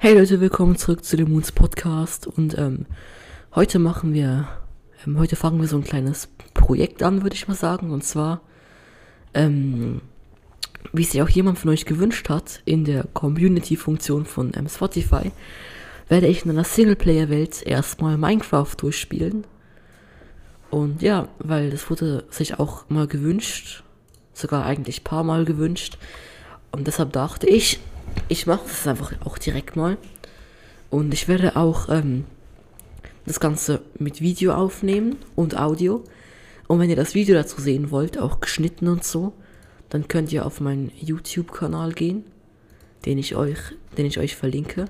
Hey Leute, willkommen zurück zu dem Moons Podcast und ähm, heute machen wir, ähm, heute fangen wir so ein kleines Projekt an, würde ich mal sagen, und zwar, ähm, wie sich auch jemand von euch gewünscht hat, in der Community-Funktion von ähm, Spotify, werde ich in einer Singleplayer-Welt erstmal Minecraft durchspielen. Und ja, weil das wurde sich auch mal gewünscht, sogar eigentlich paar Mal gewünscht. Und deshalb dachte ich, ich mache es einfach auch direkt mal. Und ich werde auch ähm, das Ganze mit Video aufnehmen und Audio. Und wenn ihr das Video dazu sehen wollt, auch geschnitten und so, dann könnt ihr auf meinen YouTube-Kanal gehen, den ich euch, den ich euch verlinke.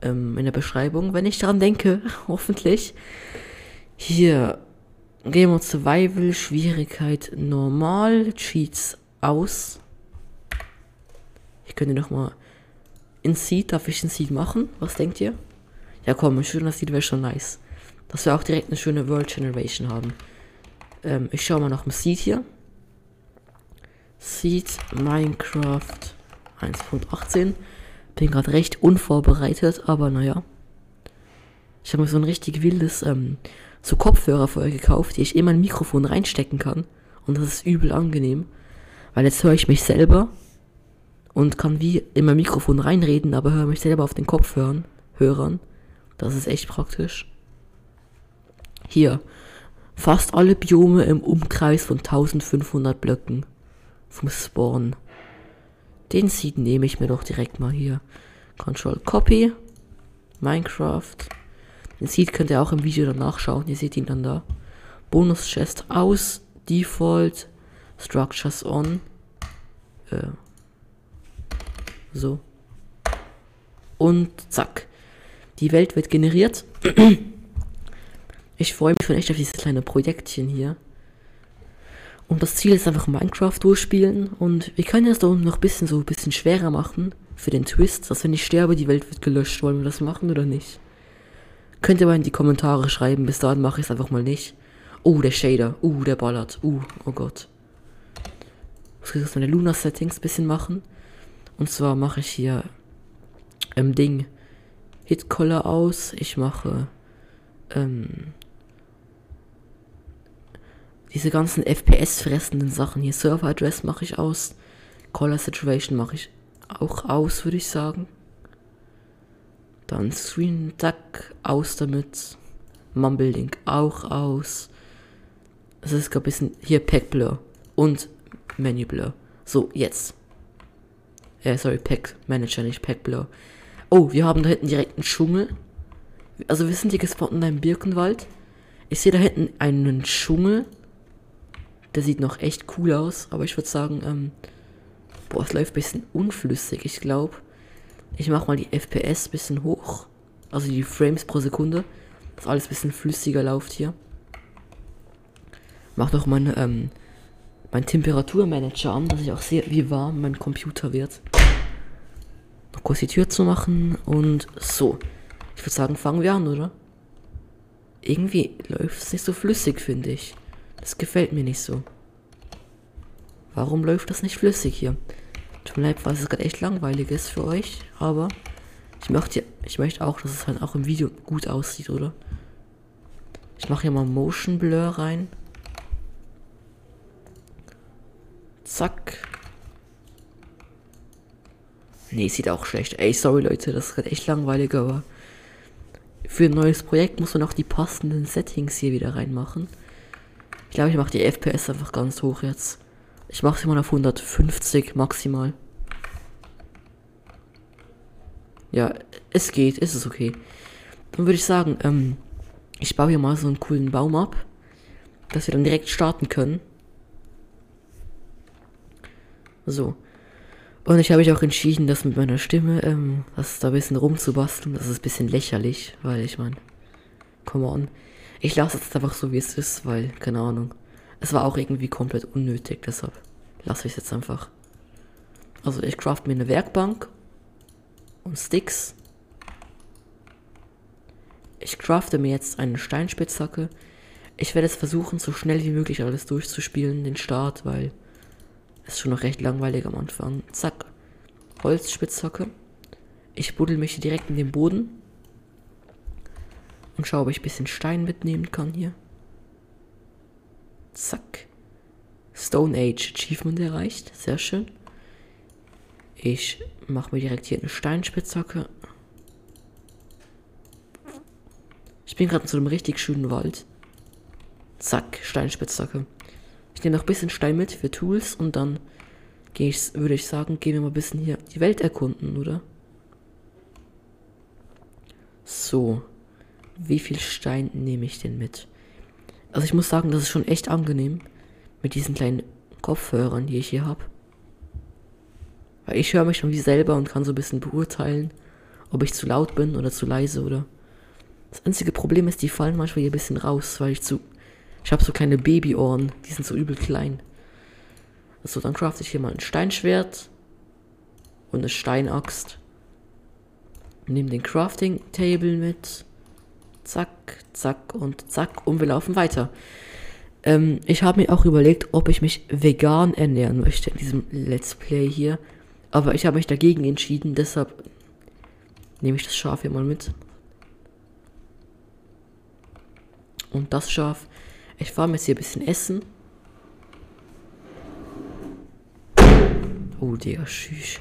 Ähm, in der Beschreibung, wenn ich daran denke, hoffentlich. Hier, Game of Survival, Schwierigkeit normal, Cheats aus. Ich könnte noch mal in Seed, darf ich in Seed machen? Was denkt ihr? Ja komm, ein schöner Seed wäre schon nice. Dass wir auch direkt eine schöne World Generation haben. Ähm, ich schaue mal nach dem Seed hier. Seed Minecraft 1.18. Bin gerade recht unvorbereitet, aber naja. Ich habe mir so ein richtig wildes ähm, so Kopfhörer euch gekauft, die ich in mein Mikrofon reinstecken kann. Und das ist übel angenehm. Weil jetzt höre ich mich selber und kann wie in mein Mikrofon reinreden, aber höre mich selber auf den Kopfhörern. Hörern. Das ist echt praktisch. Hier. Fast alle Biome im Umkreis von 1500 Blöcken vom Spawn. Den Seed nehme ich mir doch direkt mal hier. Control Copy. Minecraft. Den Seed könnt ihr auch im Video dann nachschauen. Ihr seht ihn dann da. Bonus Chest aus. Default. Structures on. Äh. So. Und zack. Die Welt wird generiert. Ich freue mich schon echt auf dieses kleine Projektchen hier. Und das Ziel ist einfach Minecraft durchspielen. Und wir können das doch noch ein bisschen so ein bisschen schwerer machen für den Twist, dass wenn ich sterbe, die Welt wird gelöscht. Wollen wir das machen oder nicht? Könnt ihr mal in die Kommentare schreiben. Bis dahin mache ich es einfach mal nicht. Oh, der Shader. Uh, der ballert. Uh, oh Gott. Ich muss jetzt meine Luna Settings ein bisschen machen. Und zwar mache ich hier im ähm, Ding Hit Color aus. Ich mache ähm, diese ganzen FPS fressenden Sachen hier. Server Address mache ich aus. Color Situation mache ich auch aus, würde ich sagen. Dann Screen Duck aus damit. Mumble Link auch aus. Das ist ein bisschen hier Pack Blur und Menu Blur. So, jetzt. Äh, sorry, Pack Manager, nicht Pack Blur. Oh, wir haben da hinten direkt einen Dschungel. Also wir sind hier gespawnt in einem Birkenwald. Ich sehe da hinten einen Dschungel. Der sieht noch echt cool aus, aber ich würde sagen, ähm, boah, es läuft ein bisschen unflüssig, ich glaube. Ich mache mal die FPS ein bisschen hoch. Also die Frames pro Sekunde. Dass alles ein bisschen flüssiger läuft hier. Mach doch meine, ähm, mein Temperaturmanager an, dass ich auch sehe, wie warm mein Computer wird. Noch kurz die Tür zu machen und so. Ich würde sagen, fangen wir an, oder? Irgendwie läuft es nicht so flüssig, finde ich. Das gefällt mir nicht so. Warum läuft das nicht flüssig hier? Tut mir leid, falls es gerade echt langweilig ist für euch, aber ich möchte, ich möchte auch, dass es halt auch im Video gut aussieht, oder? Ich mache hier mal Motion Blur rein. Zack. Nee, sieht auch schlecht. Ey, sorry Leute, das ist gerade echt langweilig, aber für ein neues Projekt muss man auch die passenden Settings hier wieder reinmachen. Ich glaube, ich mache die FPS einfach ganz hoch jetzt. Ich mache sie mal auf 150 maximal. Ja, es geht, es ist okay. Dann würde ich sagen, ähm, ich baue hier mal so einen coolen Baum ab, dass wir dann direkt starten können. So. Und ich habe mich auch entschieden, das mit meiner Stimme, ähm, das da ein bisschen rumzubasteln. Das ist ein bisschen lächerlich, weil ich meine, come on. Ich lasse es einfach so, wie es ist, weil, keine Ahnung. Es war auch irgendwie komplett unnötig, deshalb lasse ich es jetzt einfach. Also ich craft mir eine Werkbank und Sticks. Ich crafte mir jetzt eine Steinspitzhacke. Ich werde es versuchen, so schnell wie möglich alles durchzuspielen, den Start, weil es schon noch recht langweilig am Anfang. Zack. Holzspitzhacke. Ich buddel mich direkt in den Boden. Und schaue, ob ich ein bisschen Stein mitnehmen kann hier. Zack. Stone Age Achievement erreicht. Sehr schön. Ich mache mir direkt hier eine Steinspitzhacke. Ich bin gerade in so einem richtig schönen Wald. Zack, Steinspitzhacke. Ich nehme noch ein bisschen Stein mit für Tools und dann gehe ich, würde ich sagen, gehen wir mal ein bisschen hier die Welt erkunden, oder? So. Wie viel Stein nehme ich denn mit? Also ich muss sagen, das ist schon echt angenehm mit diesen kleinen Kopfhörern, die ich hier habe. Weil ich höre mich schon wie selber und kann so ein bisschen beurteilen, ob ich zu laut bin oder zu leise oder. Das einzige Problem ist, die fallen manchmal hier ein bisschen raus, weil ich zu. Ich habe so kleine Babyohren, die sind so übel klein. Also dann crafte ich hier mal ein Steinschwert und eine Steinaxt. Nehme den Crafting Table mit. Zack, zack und zack und wir laufen weiter. Ähm, ich habe mir auch überlegt, ob ich mich vegan ernähren möchte in diesem Let's Play hier. Aber ich habe mich dagegen entschieden, deshalb nehme ich das Schaf hier mal mit. Und das Schaf. Ich fahre mir jetzt hier ein bisschen essen. Oh, Digga, schüch.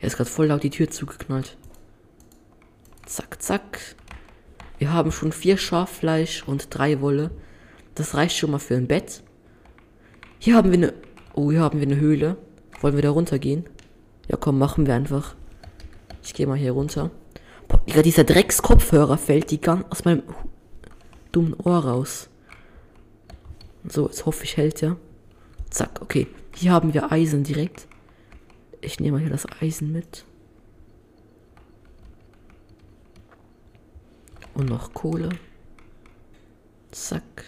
Er ist gerade voll laut die Tür zugeknallt. Zack, zack. Wir haben schon vier Schaffleisch und drei Wolle. Das reicht schon mal für ein Bett. Hier haben wir eine Oh, hier haben wir eine Höhle. Wollen wir da runtergehen? Ja, komm, machen wir einfach. Ich gehe mal hier runter. Boah, Digga, dieser Dreckskopfhörer fällt die ganz aus meinem dummen Ohr raus. So, jetzt hoffe ich hält ja. Zack, okay. Hier haben wir Eisen direkt. Ich nehme mal hier das Eisen mit. Und noch Kohle. Zack.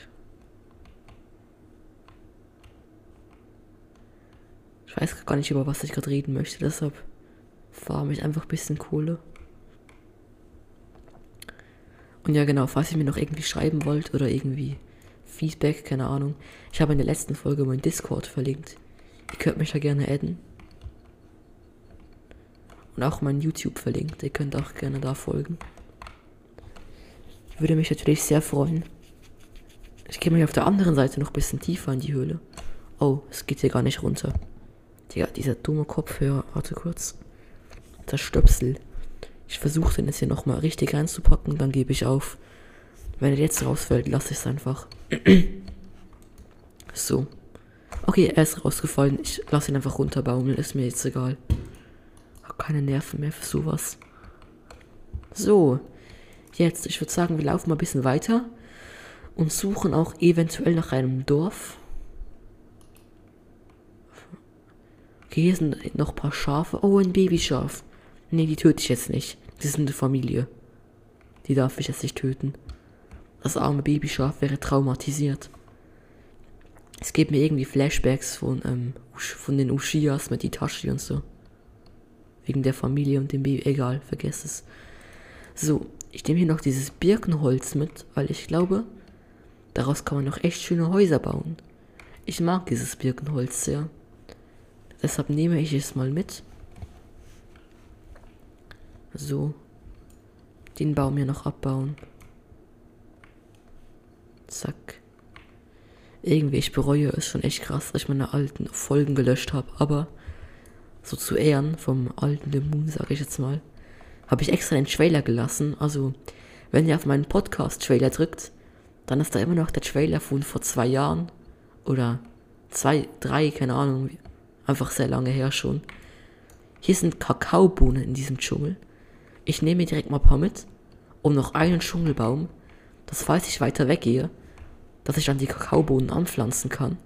Ich weiß gar nicht, über was ich gerade reden möchte, deshalb farme ich einfach ein bisschen Kohle. Und ja, genau, falls ihr mir noch irgendwie schreiben wollt oder irgendwie Feedback, keine Ahnung. Ich habe in der letzten Folge mein Discord verlinkt. Ihr könnt mich da gerne adden. Und auch mein YouTube verlinkt. Ihr könnt auch gerne da folgen. Würde mich natürlich sehr freuen. Ich gehe mal auf der anderen Seite noch ein bisschen tiefer in die Höhle. Oh, es geht hier gar nicht runter. Digga, dieser dumme Kopfhörer. Warte kurz. Das Stöpsel. Ich versuche den jetzt hier nochmal richtig reinzupacken, dann gebe ich auf. Wenn er jetzt rausfällt, lasse ich es einfach. so. Okay, er ist rausgefallen. Ich lasse ihn einfach runterbaumeln. Ist mir jetzt egal. Hab keine Nerven mehr für sowas. So. Jetzt, ich würde sagen, wir laufen mal ein bisschen weiter. Und suchen auch eventuell nach einem Dorf. Okay, hier sind noch ein paar Schafe. Oh, ein Babyschaf. Nee, die töte ich jetzt nicht. Die sind eine Familie. Die darf ich jetzt nicht töten. Das arme Babyschaf wäre traumatisiert. Es gibt mir irgendwie Flashbacks von, ähm, von den Ushias mit Itachi und so. Wegen der Familie und dem Baby. Egal, vergesst es. So, ich nehme hier noch dieses Birkenholz mit, weil ich glaube, daraus kann man noch echt schöne Häuser bauen. Ich mag dieses Birkenholz sehr. Deshalb nehme ich es mal mit. So. Den Baum hier noch abbauen. Zack. Irgendwie, ich bereue es schon echt krass, dass ich meine alten Folgen gelöscht habe. Aber so zu Ehren vom alten The Moon, sage ich jetzt mal, habe ich extra den Trailer gelassen. Also, wenn ihr auf meinen Podcast-Trailer drückt, dann ist da immer noch der Trailer von vor zwei Jahren. Oder zwei, drei, keine Ahnung, Einfach sehr lange her schon. Hier sind Kakaobohnen in diesem Dschungel. Ich nehme mir direkt mal ein paar mit. Und noch einen Dschungelbaum, dass falls ich weiter weggehe, dass ich dann die Kakaobohnen anpflanzen kann.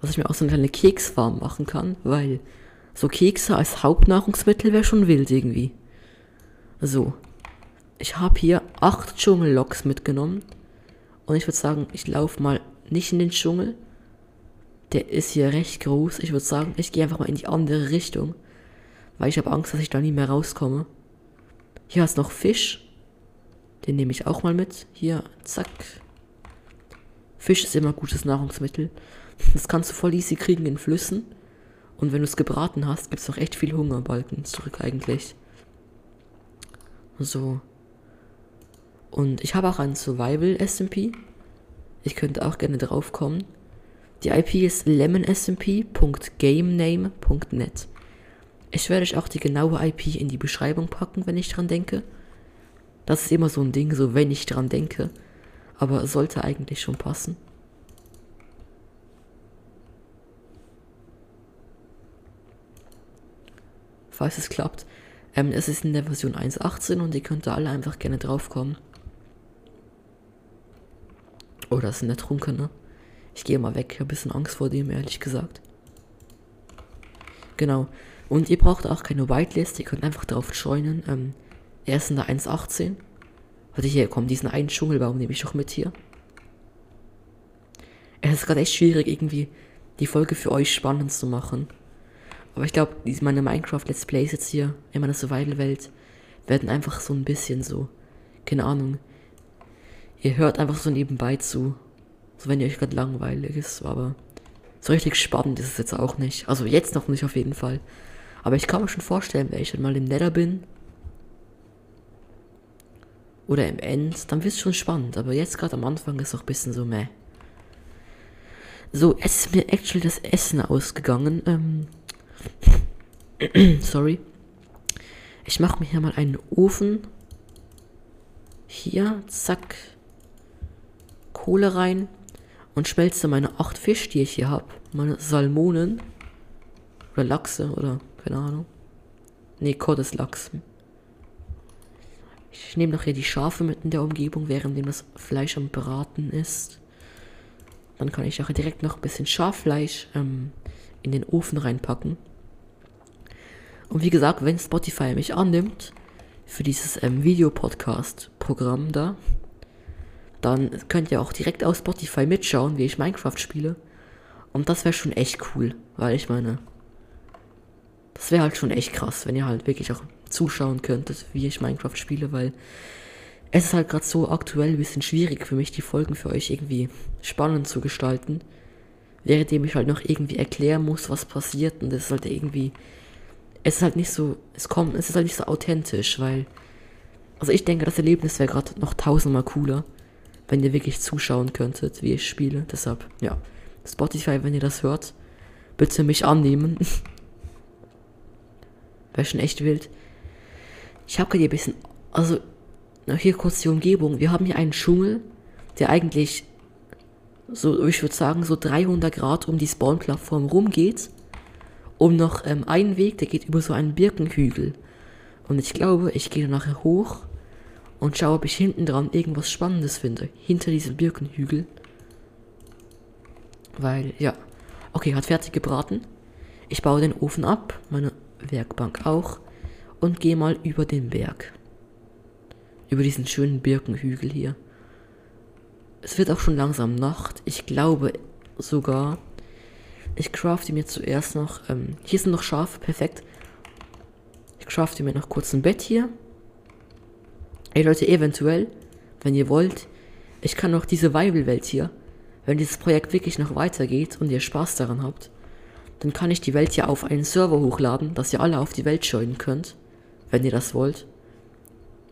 Dass ich mir auch so eine kleine Keksfarm machen kann, weil so Kekse als Hauptnahrungsmittel wäre schon wild irgendwie. So. Ich habe hier acht Dschungelloks mitgenommen. Und ich würde sagen, ich laufe mal nicht in den Dschungel, der ist hier recht groß. Ich würde sagen, ich gehe einfach mal in die andere Richtung. Weil ich habe Angst, dass ich da nie mehr rauskomme. Hier ist noch Fisch. Den nehme ich auch mal mit. Hier, zack. Fisch ist immer gutes Nahrungsmittel. Das kannst du voll easy kriegen in Flüssen. Und wenn du es gebraten hast, gibt es noch echt viel Hungerbalken zurück eigentlich. So. Und ich habe auch einen Survival SMP. Ich könnte auch gerne drauf kommen. Die IP ist lemonsmp.gamename.net. Ich werde euch auch die genaue IP in die Beschreibung packen, wenn ich dran denke. Das ist immer so ein Ding, so wenn ich dran denke. Aber sollte eigentlich schon passen. Falls es klappt. Ähm, es ist in der Version 1.18 und ihr könnt da alle einfach gerne draufkommen. Oh, das ist ein Ertrunkene. Ich gehe mal weg, ich habe ein bisschen Angst vor dem, ehrlich gesagt. Genau. Und ihr braucht auch keine Whitelist, ihr könnt einfach drauf joinen. Ähm, er ist in der 1.18. Warte, hier, komm, diesen einen Dschungelbaum nehme ich doch mit hier. Es ist gerade echt schwierig, irgendwie die Folge für euch spannend zu machen. Aber ich glaube, meine Minecraft-Let's Plays jetzt hier in meiner Survival-Welt werden einfach so ein bisschen so, keine Ahnung. Ihr hört einfach so nebenbei zu. So wenn ihr euch gerade langweilig ist, aber so richtig spannend ist es jetzt auch nicht. Also jetzt noch nicht auf jeden Fall. Aber ich kann mir schon vorstellen, wenn ich dann mal im Nether bin. Oder im End, dann wird es schon spannend. Aber jetzt gerade am Anfang ist auch ein bisschen so meh. So, es ist mir actually das Essen ausgegangen. Ähm, sorry. Ich mache mir hier mal einen Ofen. Hier, zack. Kohle rein und schmelze meine acht ich hier habe. Meine Salmonen. Oder Lachse oder keine Ahnung. Nee, Lachs. Ich nehme noch hier die Schafe mit in der Umgebung, während das Fleisch am Braten ist. Dann kann ich auch direkt noch ein bisschen Schaffleisch ähm, in den Ofen reinpacken. Und wie gesagt, wenn Spotify mich annimmt für dieses ähm, Videopodcast-Programm da, dann könnt ihr auch direkt auf Spotify mitschauen, wie ich Minecraft spiele. Und das wäre schon echt cool, weil ich meine, das wäre halt schon echt krass, wenn ihr halt wirklich auch zuschauen könntet, wie ich Minecraft spiele, weil es ist halt gerade so aktuell ein bisschen schwierig für mich, die Folgen für euch irgendwie spannend zu gestalten. Währenddem ich halt noch irgendwie erklären muss, was passiert und das ist halt irgendwie, es ist halt nicht so, es kommt, es ist halt nicht so authentisch, weil, also ich denke, das Erlebnis wäre gerade noch tausendmal cooler wenn ihr wirklich zuschauen könntet, wie ich spiele. Deshalb, ja. Spotify, wenn ihr das hört, bitte mich annehmen. Wäre schon echt wild. Ich habe gerade ein bisschen, also, hier kurz die Umgebung. Wir haben hier einen Dschungel, der eigentlich so, ich würde sagen, so 300 Grad um die Spawn-Plattform rumgeht. Um noch ähm, einen Weg, der geht über so einen Birkenhügel. Und ich glaube, ich gehe nachher hoch und schaue, ob ich hinten dran irgendwas Spannendes finde. Hinter diesem Birkenhügel. Weil, ja. Okay, hat fertig gebraten. Ich baue den Ofen ab, meine Werkbank auch. Und gehe mal über den Berg. Über diesen schönen Birkenhügel hier. Es wird auch schon langsam Nacht. Ich glaube sogar, ich crafte mir zuerst noch, ähm, hier sind noch Schafe, perfekt. Ich crafte mir noch kurz ein Bett hier. Ey Leute, eventuell, wenn ihr wollt, ich kann noch diese Weibel-Welt hier, wenn dieses Projekt wirklich noch weitergeht und ihr Spaß daran habt, dann kann ich die Welt hier auf einen Server hochladen, dass ihr alle auf die Welt joinen könnt, wenn ihr das wollt.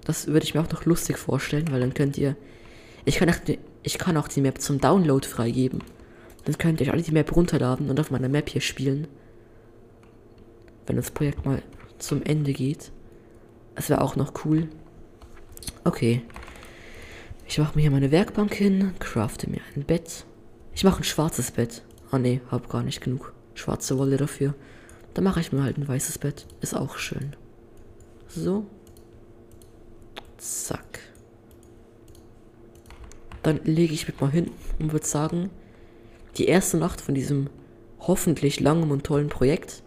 Das würde ich mir auch noch lustig vorstellen, weil dann könnt ihr, ich kann auch, ich kann auch die Map zum Download freigeben. Dann könnt ihr euch alle die Map runterladen und auf meiner Map hier spielen. Wenn das Projekt mal zum Ende geht. Das wäre auch noch cool. Okay. Ich mache mir hier meine Werkbank hin, crafte mir ein Bett. Ich mache ein schwarzes Bett. Ah ne, hab gar nicht genug schwarze Wolle dafür. Dann mache ich mir halt ein weißes Bett. Ist auch schön. So. Zack. Dann lege ich mich mal hin und würde sagen, die erste Nacht von diesem hoffentlich langen und tollen Projekt.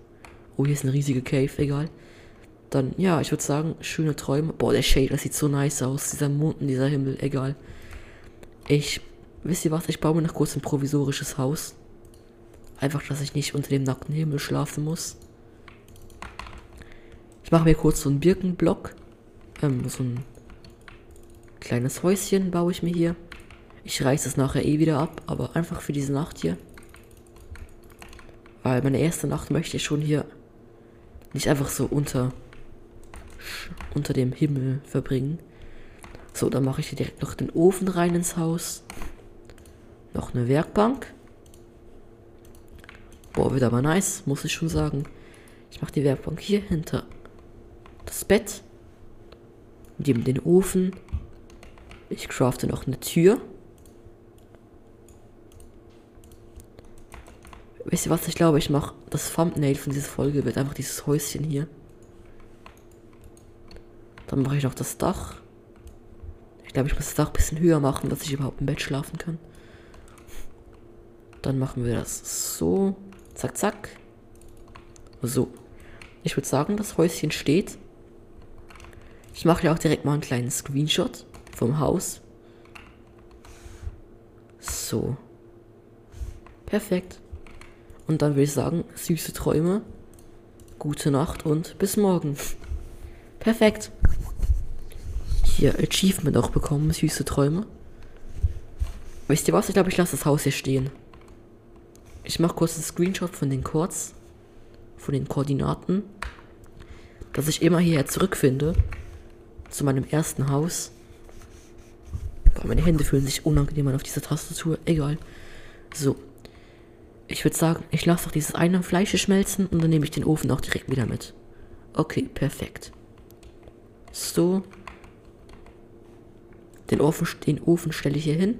Oh, hier ist eine riesige Cave, egal. Dann, ja, ich würde sagen, schöne Träume. Boah, der Shade, das sieht so nice aus. Dieser Mond und dieser Himmel, egal. Ich, wisst ihr was, ich baue mir noch kurz ein provisorisches Haus. Einfach, dass ich nicht unter dem nackten Himmel schlafen muss. Ich mache mir kurz so einen Birkenblock. Ähm, so ein kleines Häuschen baue ich mir hier. Ich reiße es nachher eh wieder ab, aber einfach für diese Nacht hier. Weil meine erste Nacht möchte ich schon hier nicht einfach so unter, unter dem Himmel verbringen. So, dann mache ich hier direkt noch den Ofen rein ins Haus. Noch eine Werkbank. Boah, wird aber nice, muss ich schon sagen. Ich mache die Werkbank hier hinter das Bett. Neben den Ofen. Ich crafte noch eine Tür. Wisst ihr was? Ich glaube, ich mache das Thumbnail von dieser Folge wird einfach dieses Häuschen hier. Dann mache ich noch das Dach. Ich glaube, ich muss das Dach ein bisschen höher machen, dass ich überhaupt im Bett schlafen kann. Dann machen wir das so. Zack, zack. So. Ich würde sagen, das Häuschen steht. Ich mache ja auch direkt mal einen kleinen Screenshot vom Haus. So. Perfekt. Und dann würde ich sagen, süße Träume, gute Nacht und bis morgen. Perfekt. Hier Achievement auch bekommen, süße Träume. Wisst ihr was? Ich glaube, ich lasse das Haus hier stehen. Ich mache kurz einen Screenshot von den Chords, von den Koordinaten, dass ich immer hierher zurückfinde zu meinem ersten Haus. Boah, meine Hände fühlen sich unangenehm an auf dieser Tastatur. Egal. So. Ich würde sagen, ich lasse doch dieses eine Fleisch schmelzen und dann nehme ich den Ofen auch direkt wieder mit. Okay, perfekt. So. Den Ofen, den Ofen stelle ich hier hin.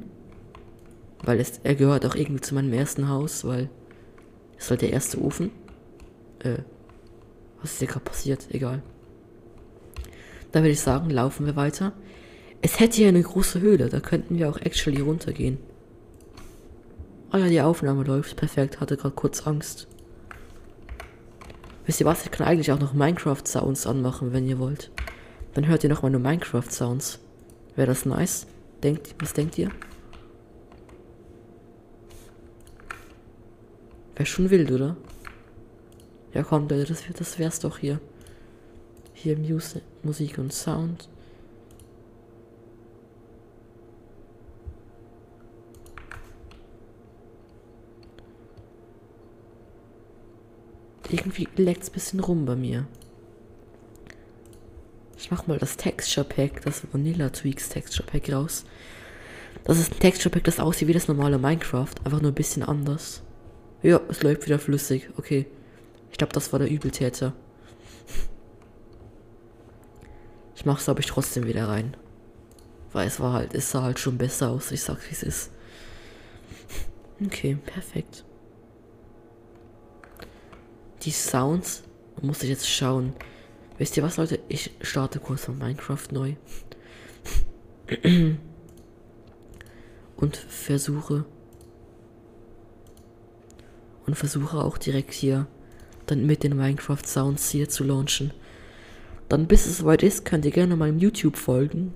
Weil es, er gehört auch irgendwie zu meinem ersten Haus, weil es halt der erste Ofen. Äh, was ist hier gerade passiert? Egal. Da würde ich sagen, laufen wir weiter. Es hätte hier eine große Höhle, da könnten wir auch actually runtergehen. Ah oh ja, die Aufnahme läuft. Perfekt, hatte gerade kurz Angst. Wisst ihr was? Ich kann eigentlich auch noch Minecraft-Sounds anmachen, wenn ihr wollt. Dann hört ihr nochmal nur Minecraft-Sounds. Wäre das nice? Denkt, was denkt ihr? Wäre schon wild, oder? Ja, komm, Leute, das, das wär's doch hier. Hier Musik, Musik und Sound. Irgendwie leckt es ein bisschen rum bei mir. Ich mach mal das Texture Pack, das Vanilla Tweaks Texture Pack raus. Das ist ein Texture Pack, das aussieht wie das normale Minecraft, einfach nur ein bisschen anders. Ja, es läuft wieder flüssig. Okay. Ich glaube, das war der Übeltäter. Ich mach's, glaube ich, trotzdem wieder rein. Weil es war halt, es sah halt schon besser aus. Ich sag, wie es ist. Okay, perfekt die Sounds muss ich jetzt schauen. Wisst ihr was, Leute? Ich starte kurz von Minecraft neu. Und versuche. Und versuche auch direkt hier dann mit den Minecraft Sounds hier zu launchen. Dann bis es soweit ist, könnt ihr gerne meinem YouTube folgen.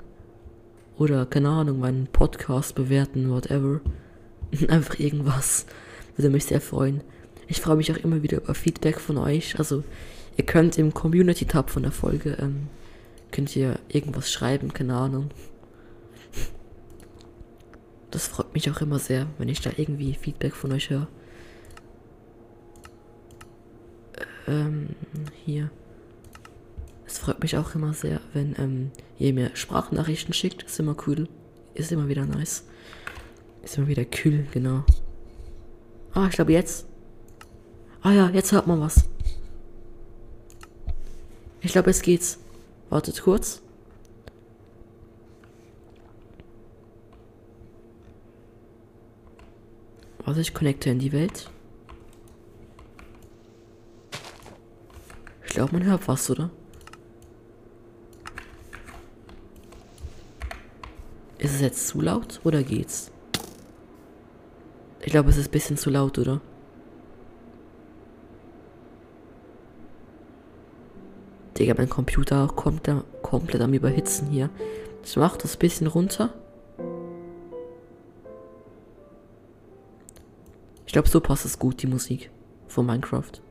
Oder, keine Ahnung, meinen Podcast bewerten, whatever. Einfach irgendwas. Würde mich sehr freuen. Ich freue mich auch immer wieder über Feedback von euch. Also ihr könnt im Community-Tab von der Folge, ähm, könnt ihr irgendwas schreiben, keine Ahnung. Das freut mich auch immer sehr, wenn ich da irgendwie Feedback von euch höre. Ähm, hier. Es freut mich auch immer sehr, wenn ähm, ihr mir Sprachnachrichten schickt. Ist immer cool. Ist immer wieder nice. Ist immer wieder kühl, genau. Ah, ich glaube jetzt Ah ja, jetzt hört man was. Ich glaube, es geht's. Wartet kurz. Warte, ich connecte in die Welt. Ich glaube, man hört was, oder? Ist es jetzt zu laut oder geht's? Ich glaube, es ist ein bisschen zu laut, oder? Digga, mein Computer kommt da komplett am Überhitzen hier. Ich mach das bisschen runter. Ich glaube, so passt es gut, die Musik von Minecraft.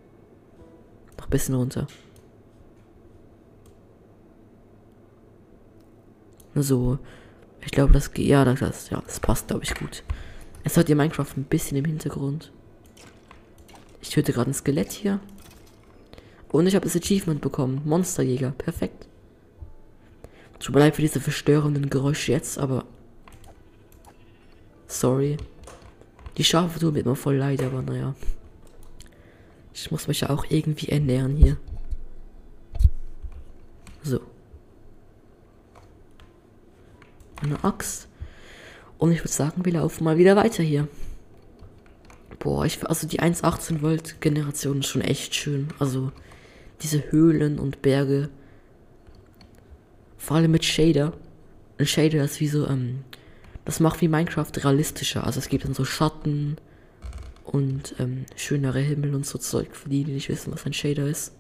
Noch ein bisschen runter. So, ich glaube, das geht. Ja, das, ja, das passt, glaube ich, gut. Es hört ihr Minecraft ein bisschen im Hintergrund. Ich töte gerade ein Skelett hier. Und ich habe das Achievement bekommen. Monsterjäger. Perfekt. Tut leid für diese verstörenden Geräusche jetzt, aber... Sorry. Die Schafe tun mir immer voll leid, aber naja. Ich muss mich ja auch irgendwie ernähren hier. So. Eine Axt. Und ich würde sagen, wir laufen mal wieder weiter hier. Boah, ich, also die 1.18 Volt Generation ist schon echt schön. Also diese Höhlen und Berge. Vor allem mit Shader. Ein Shader ist wie so, ähm, das macht wie Minecraft realistischer. Also es gibt dann so Schatten und ähm, schönere Himmel und so Zeug, für die, die nicht wissen, was ein Shader ist.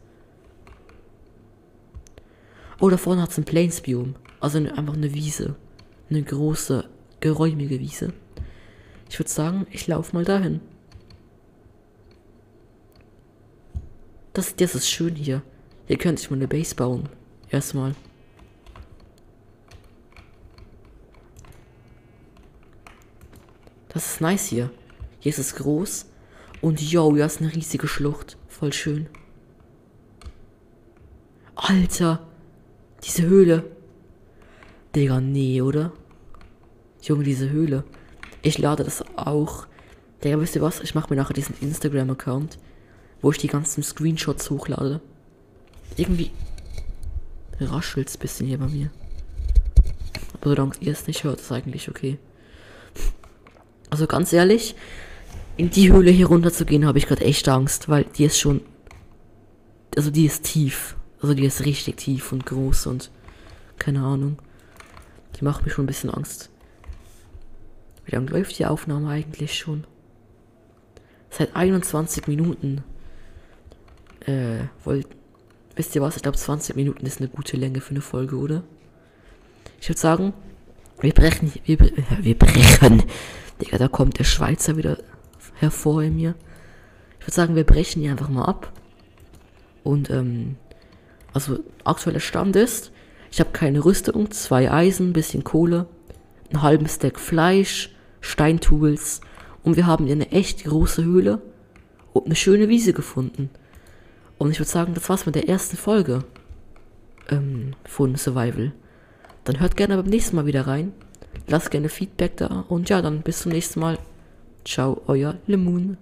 Oh, da vorne hat es ein Plains-Biom. Also eine, einfach eine Wiese. Eine große, geräumige Wiese. Ich würde sagen, ich laufe mal dahin. Das, das ist schön hier. Hier könnte ich mal eine Base bauen. Erstmal. Das ist nice hier. Hier ist es groß. Und yo, hier ist eine riesige Schlucht. Voll schön. Alter. Diese Höhle. Digga, nee, oder? Junge, diese Höhle. Ich lade das auch. Digga, wisst ihr was? Ich mache mir nachher diesen Instagram-Account, wo ich die ganzen Screenshots hochlade. Irgendwie raschelt's bisschen hier bei mir. Aber solange ihr es nicht hört, ist eigentlich okay. Also ganz ehrlich, in die Höhle hier runter zu gehen, habe ich gerade echt Angst, weil die ist schon. Also die ist tief. Also die ist richtig tief und groß und keine Ahnung. Die macht mir schon ein bisschen Angst. Wie lange läuft die Aufnahme eigentlich schon? Seit 21 Minuten. Äh, wollt. Wisst ihr was? Ich glaube 20 Minuten ist eine gute Länge für eine Folge, oder? Ich würde sagen, wir brechen. Wir, wir brechen Digga, da kommt der Schweizer wieder hervor in mir. Ich würde sagen, wir brechen hier einfach mal ab. Und, ähm, also aktueller Stand ist, ich habe keine Rüstung, zwei Eisen, bisschen Kohle, einen halben Stack Fleisch, Steintools und wir haben hier eine echt große Höhle und eine schöne Wiese gefunden. Und ich würde sagen, das war's mit der ersten Folge ähm, von Survival. Dann hört gerne beim nächsten Mal wieder rein. Lasst gerne Feedback da und ja, dann bis zum nächsten Mal. Ciao, euer Lemon.